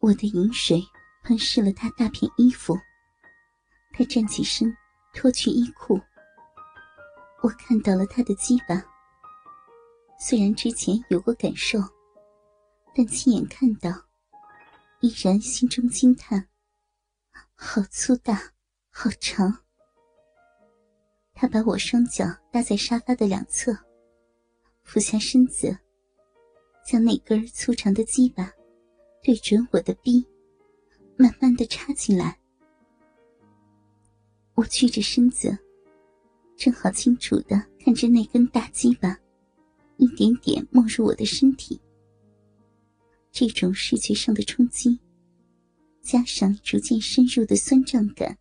我的饮水喷湿了他大片衣服，他站起身，脱去衣裤。我看到了他的鸡巴，虽然之前有过感受，但亲眼看到，依然心中惊叹：好粗大，好长。他把我双脚搭在沙发的两侧，俯下身子，将那根粗长的鸡巴对准我的臂，慢慢的插进来。我屈着身子，正好清楚的看着那根大鸡巴一点点没入我的身体。这种视觉上的冲击，加上逐渐深入的酸胀感，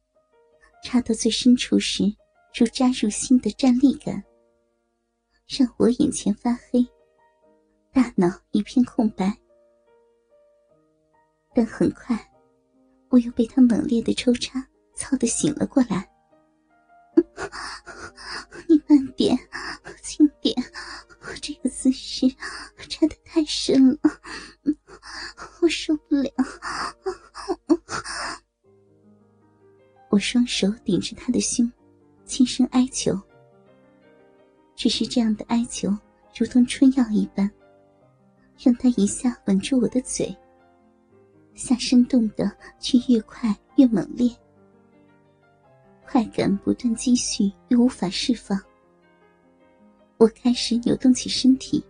插到最深处时。如扎入心的站立感，让我眼前发黑，大脑一片空白。但很快，我又被他猛烈的抽插操得醒了过来。你慢点，轻点，这个姿势插得太深了，我受不了。我双手顶着他的胸。轻声哀求，只是这样的哀求，如同春药一般，让他一下吻住我的嘴。下身动的却越快越猛烈，快感不断积蓄又无法释放。我开始扭动起身体，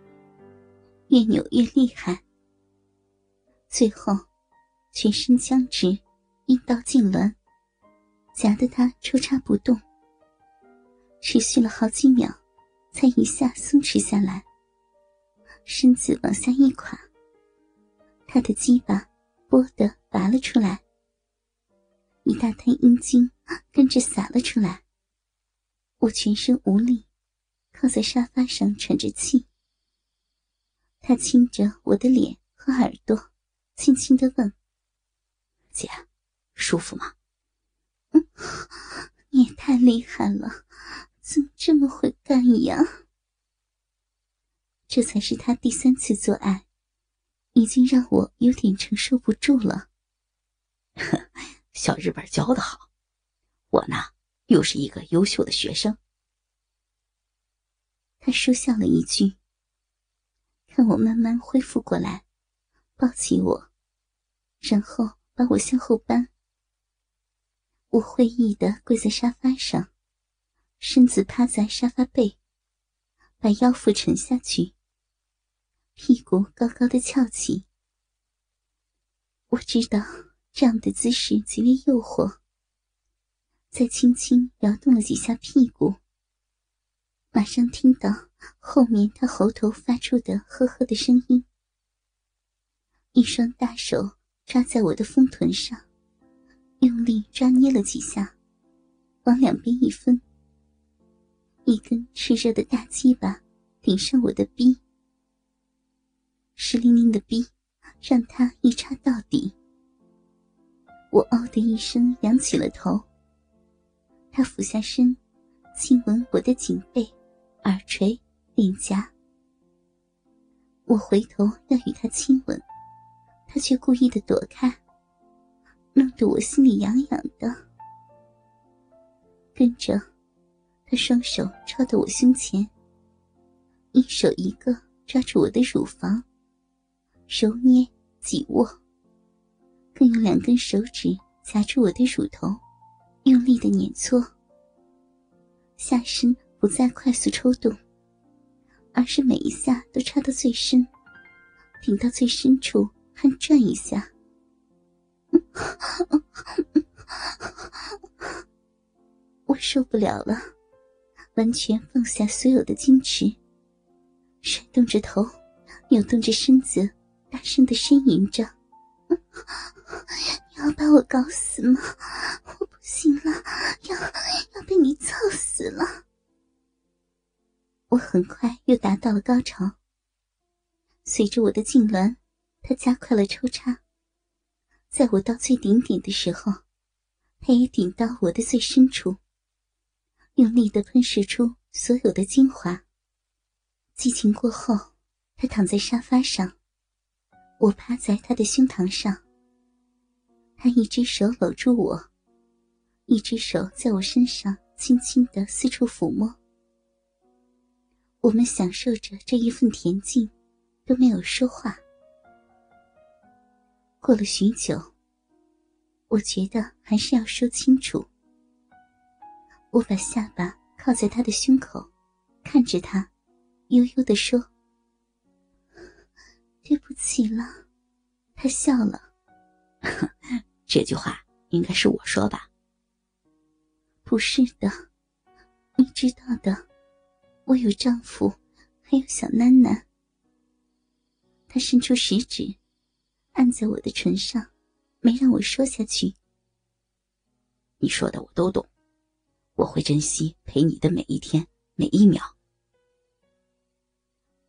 越扭越厉害，最后全身僵直，阴道痉挛，夹得他抽插不动。持续了好几秒，才一下松弛下来。身子往下一垮，他的鸡巴“啵”的拔了出来，一大滩阴茎跟着洒了出来。我全身无力，靠在沙发上喘着气。他亲着我的脸和耳朵，轻轻的问：“姐，舒服吗？”“嗯，你也太厉害了。”怎么这么会干呀？这才是他第三次做爱，已经让我有点承受不住了。小日本教的好，我呢又是一个优秀的学生。他说笑了一句，看我慢慢恢复过来，抱起我，然后把我向后搬。我会意的跪在沙发上。身子趴在沙发背，把腰腹沉下去，屁股高高的翘起。我知道这样的姿势极为诱惑，再轻轻摇动了几下屁股，马上听到后面他喉头发出的呵呵的声音。一双大手抓在我的丰臀上，用力抓捏了几下，往两边一分。一根炽热的大鸡巴顶上我的逼，湿淋淋的逼让他一插到底。我哦的一声仰起了头，他俯下身，亲吻我的颈背、耳垂、脸颊。我回头要与他亲吻，他却故意的躲开，弄得我心里痒痒的。跟着。他双手抄到我胸前，一手一个抓住我的乳房，揉捏、挤握，更用两根手指夹住我的乳头，用力的碾搓。下身不再快速抽动，而是每一下都插到最深，顶到最深处还转一下。我受不了了。完全放下所有的矜持，甩动着头，扭动着身子，大声的呻吟着：“你要把我搞死吗？我不行了，要要被你操死了！”我很快又达到了高潮。随着我的痉挛，他加快了抽插。在我到最顶点的时候，他也顶到我的最深处。用力的喷射出所有的精华。激情过后，他躺在沙发上，我趴在他的胸膛上，他一只手搂住我，一只手在我身上轻轻的四处抚摸。我们享受着这一份恬静，都没有说话。过了许久，我觉得还是要说清楚。我把下巴靠在他的胸口，看着他，悠悠的说：“对不起了。”他笑了。这句话应该是我说吧？不是的，你知道的，我有丈夫，还有小囡囡。他伸出食指，按在我的唇上，没让我说下去。你说的我都懂。我会珍惜陪你的每一天每一秒。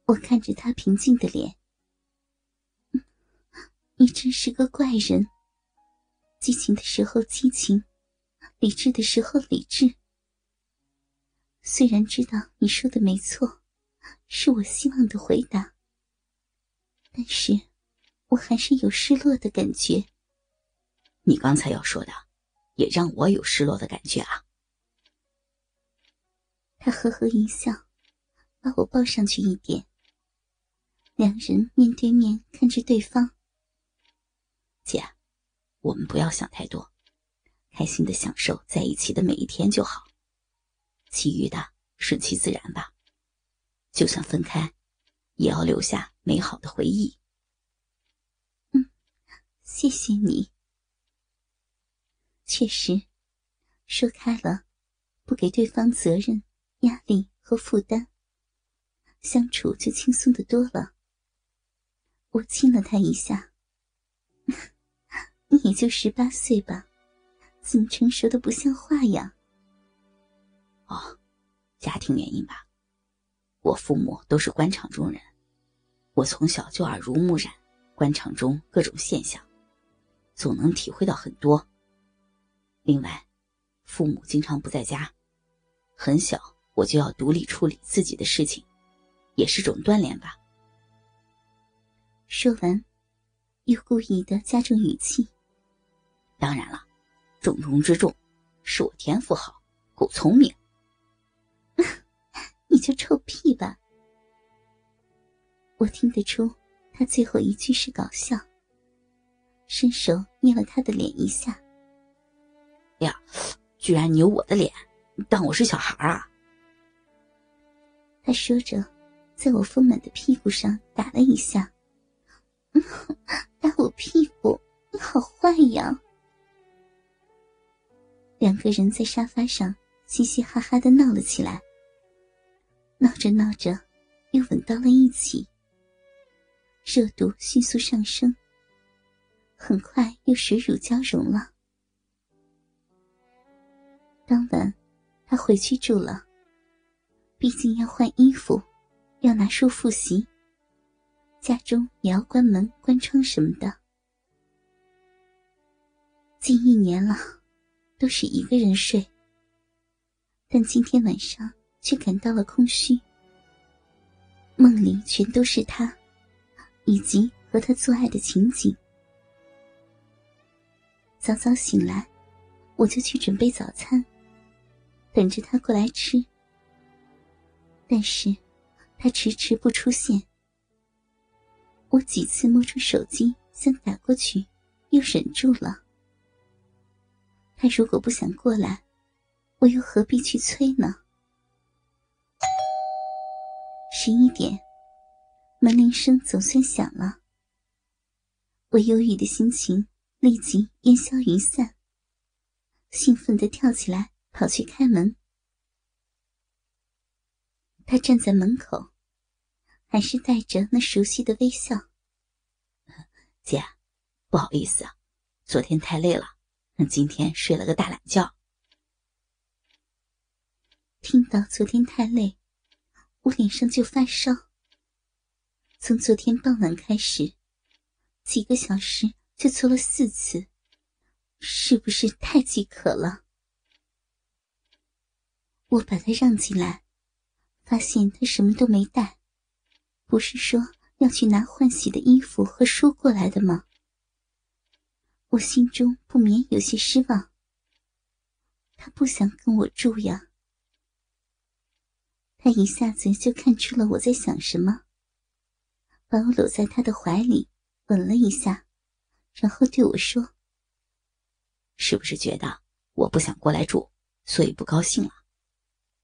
我看着他平静的脸，你真是个怪人。激情的时候激情，理智的时候理智。虽然知道你说的没错，是我希望的回答，但是我还是有失落的感觉。你刚才要说的，也让我有失落的感觉啊。他呵呵一笑，把我抱上去一点。两人面对面看着对方。姐，我们不要想太多，开心的享受在一起的每一天就好。其余的顺其自然吧。就算分开，也要留下美好的回忆。嗯，谢谢你。确实，说开了，不给对方责任。压力和负担，相处就轻松的多了。我亲了他一下，你也就十八岁吧，怎么成熟的不像话呀？哦，家庭原因吧。我父母都是官场中人，我从小就耳濡目染官场中各种现象，总能体会到很多。另外，父母经常不在家，很小。我就要独立处理自己的事情，也是种锻炼吧。说完，又故意的加重语气。当然了，重中之重是我天赋好，够聪明。你就臭屁吧！我听得出他最后一句是搞笑，伸手捏了他的脸一下。呀，居然扭我的脸，当我是小孩啊！他说着，在我丰满的屁股上打了一下。打我屁股，你好坏呀！两个人在沙发上嘻嘻哈哈的闹了起来。闹着闹着，又吻到了一起，热度迅速上升，很快又水乳交融了。当晚，他回去住了。毕竟要换衣服，要拿书复习，家中也要关门关窗什么的。近一年了，都是一个人睡，但今天晚上却感到了空虚。梦里全都是他，以及和他做爱的情景。早早醒来，我就去准备早餐，等着他过来吃。但是，他迟迟不出现。我几次摸出手机想打过去，又忍住了。他如果不想过来，我又何必去催呢？十一点，门铃声总算响了。我忧郁的心情立即烟消云散，兴奋的跳起来跑去开门。他站在门口，还是带着那熟悉的微笑。姐，不好意思啊，昨天太累了，今天睡了个大懒觉。听到昨天太累，我脸上就发烧。从昨天傍晚开始，几个小时就搓了四次，是不是太饥渴了？我把他让进来。发现他什么都没带，不是说要去拿换洗的衣服和书过来的吗？我心中不免有些失望。他不想跟我住呀。他一下子就看出了我在想什么，把我搂在他的怀里，吻了一下，然后对我说：“是不是觉得我不想过来住，所以不高兴了？”